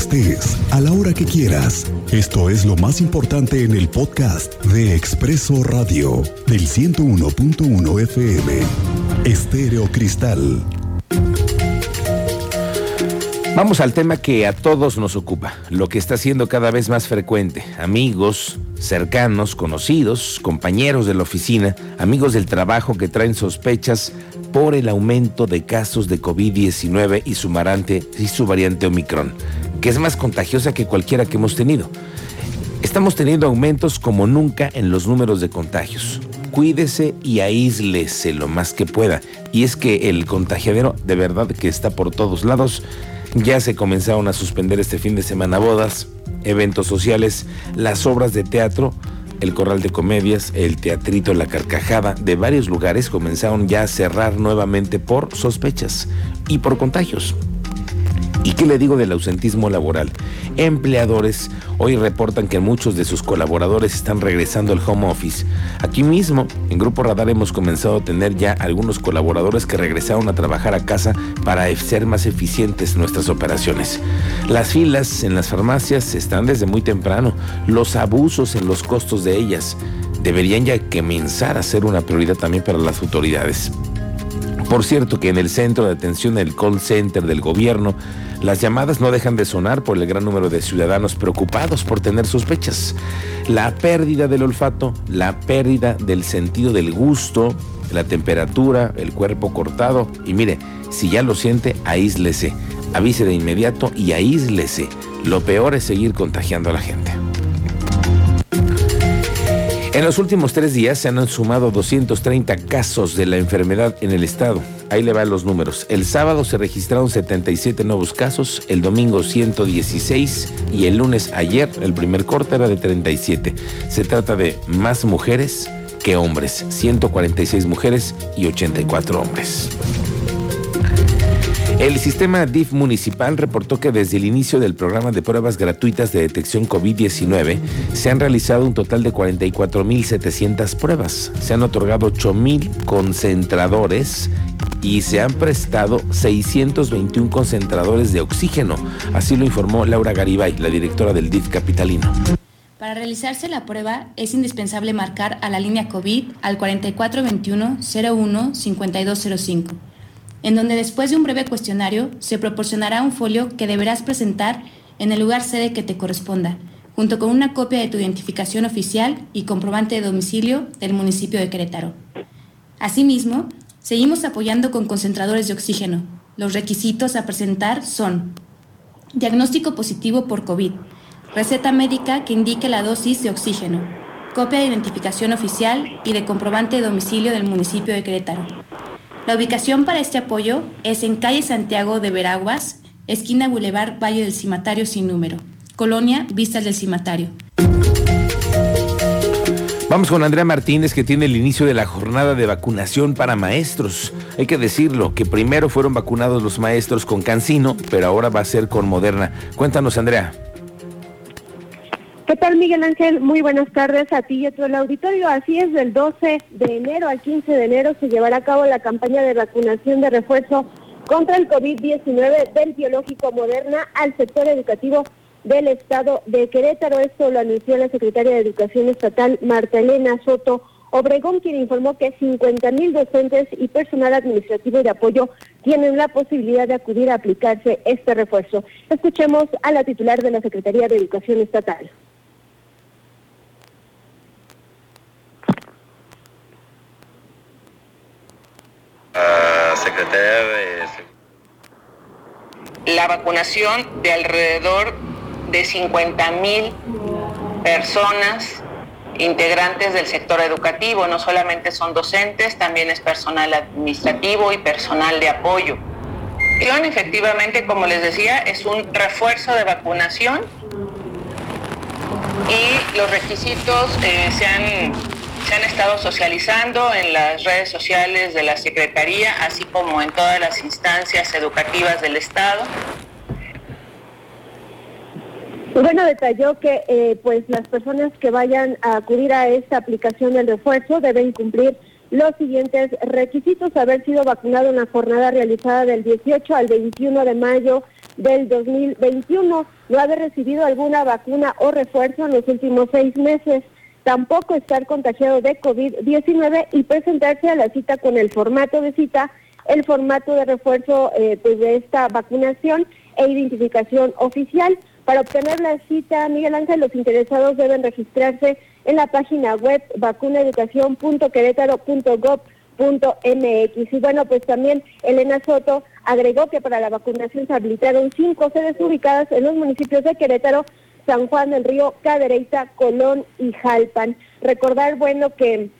estés, a la hora que quieras. Esto es lo más importante en el podcast de Expreso Radio del 101.1 FM. Estéreo Cristal. Vamos al tema que a todos nos ocupa, lo que está siendo cada vez más frecuente. Amigos, cercanos, conocidos, compañeros de la oficina, amigos del trabajo que traen sospechas por el aumento de casos de COVID-19 y su, y su variante Omicron, que es más contagiosa que cualquiera que hemos tenido. Estamos teniendo aumentos como nunca en los números de contagios. Cuídese y aíslese lo más que pueda. Y es que el contagiadero de verdad que está por todos lados ya se comenzaron a suspender este fin de semana bodas, eventos sociales, las obras de teatro, el corral de comedias, el teatrito La Carcajada, de varios lugares comenzaron ya a cerrar nuevamente por sospechas y por contagios. ¿Y qué le digo del ausentismo laboral? Empleadores hoy reportan que muchos de sus colaboradores están regresando al home office. Aquí mismo, en Grupo Radar hemos comenzado a tener ya algunos colaboradores que regresaron a trabajar a casa para ser más eficientes nuestras operaciones. Las filas en las farmacias están desde muy temprano. Los abusos en los costos de ellas deberían ya comenzar a ser una prioridad también para las autoridades. Por cierto que en el centro de atención del call center del gobierno, las llamadas no dejan de sonar por el gran número de ciudadanos preocupados por tener sospechas. La pérdida del olfato, la pérdida del sentido del gusto, la temperatura, el cuerpo cortado. Y mire, si ya lo siente, aíslese. Avise de inmediato y aíslese. Lo peor es seguir contagiando a la gente. En los últimos tres días se han sumado 230 casos de la enfermedad en el estado. Ahí le van los números. El sábado se registraron 77 nuevos casos, el domingo 116 y el lunes ayer el primer corte era de 37. Se trata de más mujeres que hombres, 146 mujeres y 84 hombres. El sistema DIF municipal reportó que desde el inicio del programa de pruebas gratuitas de detección COVID-19 se han realizado un total de 44.700 pruebas. Se han otorgado 8.000 concentradores y se han prestado 621 concentradores de oxígeno. Así lo informó Laura Garibay, la directora del DIF capitalino. Para realizarse la prueba es indispensable marcar a la línea COVID al 4421 01 5205 en donde después de un breve cuestionario se proporcionará un folio que deberás presentar en el lugar sede que te corresponda, junto con una copia de tu identificación oficial y comprobante de domicilio del municipio de Querétaro. Asimismo, seguimos apoyando con concentradores de oxígeno. Los requisitos a presentar son diagnóstico positivo por COVID, receta médica que indique la dosis de oxígeno, copia de identificación oficial y de comprobante de domicilio del municipio de Querétaro la ubicación para este apoyo es en calle Santiago de Veraguas, esquina Boulevard Valle del Cimatario sin número, Colonia Vistas del Cimatario. Vamos con Andrea Martínez que tiene el inicio de la jornada de vacunación para maestros. Hay que decirlo, que primero fueron vacunados los maestros con Cancino, pero ahora va a ser con Moderna. Cuéntanos, Andrea. ¿Qué tal, Miguel Ángel? Muy buenas tardes a ti y a todo el auditorio. Así es, del 12 de enero al 15 de enero se llevará a cabo la campaña de vacunación de refuerzo contra el COVID-19 del biológico Moderna al sector educativo del estado de Querétaro. Esto lo anunció la secretaria de Educación Estatal, Marta Elena Soto Obregón, quien informó que 50 mil docentes y personal administrativo de apoyo tienen la posibilidad de acudir a aplicarse este refuerzo. Escuchemos a la titular de la Secretaría de Educación Estatal. La vacunación de alrededor de 50 mil personas integrantes del sector educativo, no solamente son docentes, también es personal administrativo y personal de apoyo. Efectivamente, como les decía, es un refuerzo de vacunación y los requisitos eh, se han se han estado socializando en las redes sociales de la Secretaría, así como en todas las instancias educativas del Estado. Bueno, detalló que eh, pues las personas que vayan a acudir a esta aplicación del refuerzo deben cumplir los siguientes requisitos, haber sido vacunado en la jornada realizada del 18 al 21 de mayo del 2021, no haber recibido alguna vacuna o refuerzo en los últimos seis meses, tampoco estar contagiado de COVID-19 y presentarse a la cita con el formato de cita, el formato de refuerzo eh, pues, de esta vacunación e identificación oficial. Para obtener la cita, Miguel Ángel, los interesados deben registrarse en la página web vacunaeducación.querétaro.gov.mx. Y bueno, pues también Elena Soto agregó que para la vacunación se habilitaron cinco sedes ubicadas en los municipios de Querétaro, San Juan del Río, Cadereyta, Colón y Jalpan. Recordar, bueno, que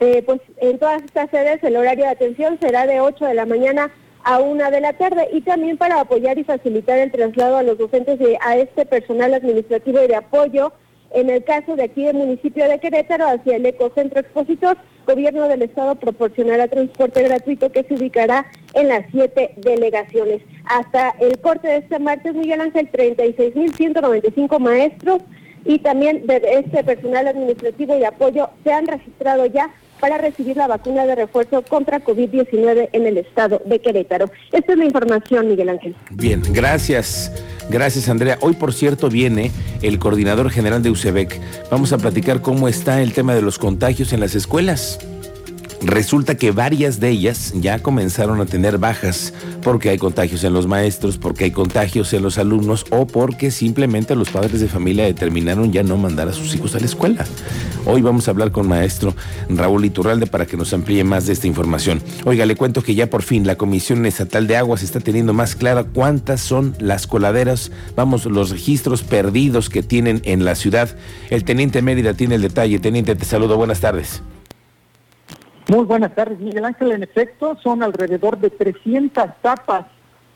eh, pues en todas estas sedes el horario de atención será de 8 de la mañana a una de la tarde y también para apoyar y facilitar el traslado a los docentes y a este personal administrativo y de apoyo en el caso de aquí del municipio de Querétaro, hacia el Ecocentro Expositor, Gobierno del Estado proporcionará transporte gratuito que se ubicará en las siete delegaciones. Hasta el corte de este martes, Miguel Ángel, 36.195 maestros y también de este personal administrativo y apoyo se han registrado ya para recibir la vacuna de refuerzo contra COVID-19 en el estado de Querétaro. Esta es la información, Miguel Ángel. Bien, gracias. Gracias, Andrea. Hoy, por cierto, viene el coordinador general de UCEBEC. Vamos a platicar cómo está el tema de los contagios en las escuelas. Resulta que varias de ellas ya comenzaron a tener bajas porque hay contagios en los maestros, porque hay contagios en los alumnos o porque simplemente los padres de familia determinaron ya no mandar a sus hijos a la escuela. Hoy vamos a hablar con maestro Raúl Iturralde para que nos amplíe más de esta información. Oiga, le cuento que ya por fin la Comisión Estatal de Aguas está teniendo más clara cuántas son las coladeras, vamos, los registros perdidos que tienen en la ciudad. El teniente Mérida tiene el detalle. Teniente, te saludo. Buenas tardes. Muy buenas tardes, Miguel Ángel. En efecto, son alrededor de 300 tapas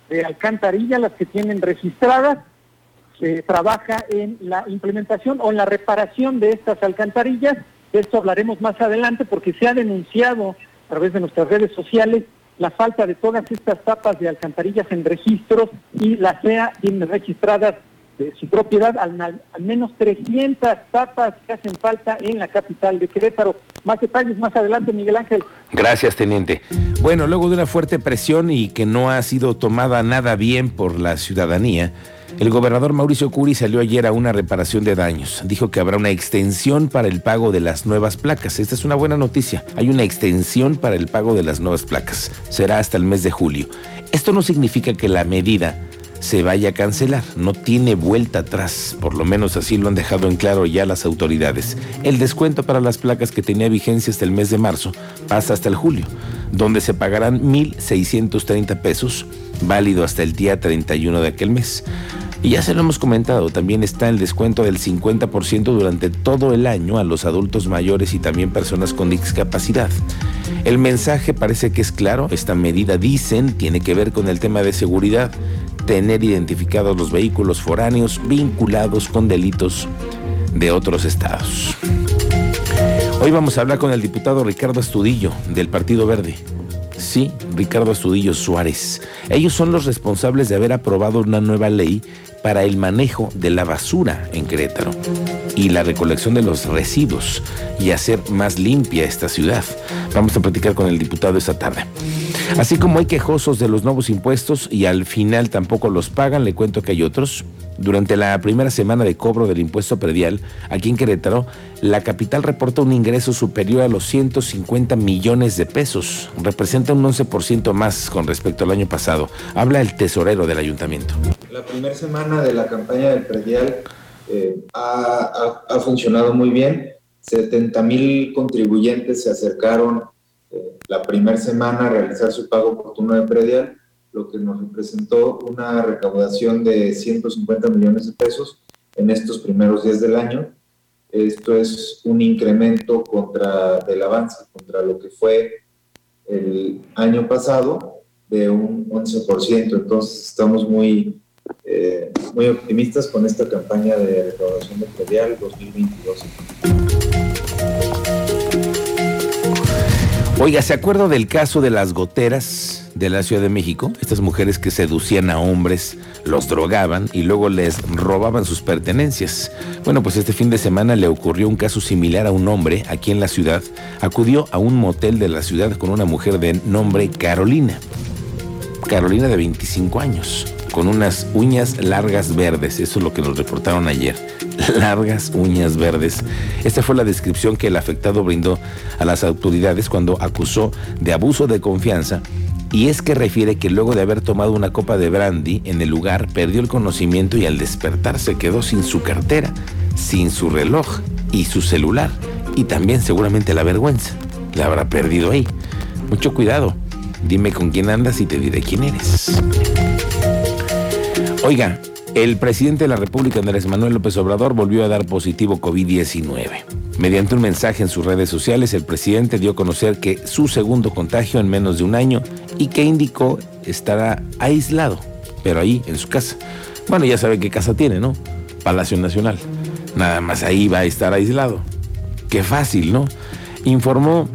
de alcantarilla las que tienen registradas. Se trabaja en la implementación o en la reparación de estas alcantarillas. De esto hablaremos más adelante porque se ha denunciado a través de nuestras redes sociales la falta de todas estas tapas de alcantarillas en registros y las SEA registradas de su propiedad, al, al, menos 300 tapas que hacen falta en la capital de Querétaro. Más detalles más adelante, Miguel Ángel. Gracias, teniente. Bueno, luego de una fuerte presión y que no ha sido tomada nada bien por la ciudadanía, el gobernador Mauricio Curi salió ayer a una reparación de daños. Dijo que habrá una extensión para el pago de las nuevas placas. Esta es una buena noticia. Hay una extensión para el pago de las nuevas placas. Será hasta el mes de julio. Esto no significa que la medida se vaya a cancelar. No tiene vuelta atrás, por lo menos así lo han dejado en claro ya las autoridades. El descuento para las placas que tenía vigencia hasta el mes de marzo pasa hasta el julio, donde se pagarán 1.630 pesos, válido hasta el día 31 de aquel mes. Y ya se lo hemos comentado, también está el descuento del 50% durante todo el año a los adultos mayores y también personas con discapacidad. El mensaje parece que es claro, esta medida dicen tiene que ver con el tema de seguridad tener identificados los vehículos foráneos vinculados con delitos de otros estados. Hoy vamos a hablar con el diputado Ricardo Astudillo del Partido Verde. Sí, Ricardo Astudillo Suárez. Ellos son los responsables de haber aprobado una nueva ley para el manejo de la basura en Querétaro y la recolección de los residuos y hacer más limpia esta ciudad. Vamos a platicar con el diputado esta tarde. Así como hay quejosos de los nuevos impuestos y al final tampoco los pagan, le cuento que hay otros. Durante la primera semana de cobro del impuesto predial, aquí en Querétaro, la capital reporta un ingreso superior a los 150 millones de pesos. Representa un 11% más con respecto al año pasado. Habla el tesorero del ayuntamiento. La primera semana de la campaña del predial eh, ha, funcionado muy bien. 70 mil contribuyentes se acercaron eh, la primera semana a realizar su pago oportuno de predial, lo que nos representó una recaudación de 150 millones de pesos en estos primeros días del año. Esto es un incremento contra del avance contra lo que fue el año pasado de un 11%. Entonces estamos muy, eh, muy optimistas con esta campaña de recaudación de predial 2022. Oiga, ¿se acuerda del caso de las goteras? De la Ciudad de México, estas mujeres que seducían a hombres, los drogaban y luego les robaban sus pertenencias. Bueno, pues este fin de semana le ocurrió un caso similar a un hombre aquí en la ciudad. Acudió a un motel de la ciudad con una mujer de nombre Carolina. Carolina de 25 años, con unas uñas largas verdes, eso es lo que nos reportaron ayer, largas uñas verdes. Esta fue la descripción que el afectado brindó a las autoridades cuando acusó de abuso de confianza y es que refiere que luego de haber tomado una copa de brandy en el lugar perdió el conocimiento y al despertar se quedó sin su cartera, sin su reloj y su celular y también seguramente la vergüenza. La habrá perdido ahí. Mucho cuidado. Dime con quién andas y te diré quién eres. Oiga, el presidente de la República, Andrés Manuel López Obrador, volvió a dar positivo COVID-19. Mediante un mensaje en sus redes sociales, el presidente dio a conocer que su segundo contagio en menos de un año y que indicó estará aislado, pero ahí en su casa. Bueno, ya sabe qué casa tiene, ¿no? Palacio Nacional. Nada más ahí va a estar aislado. Qué fácil, ¿no? Informó,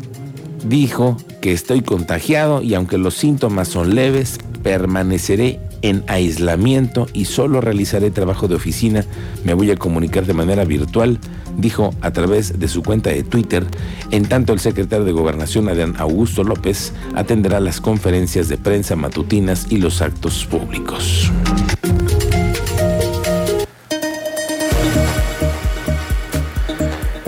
dijo que estoy contagiado y aunque los síntomas son leves, permaneceré en aislamiento y solo realizaré trabajo de oficina. Me voy a comunicar de manera virtual, dijo a través de su cuenta de Twitter. En tanto, el secretario de Gobernación, Adrián Augusto López, atenderá las conferencias de prensa matutinas y los actos públicos.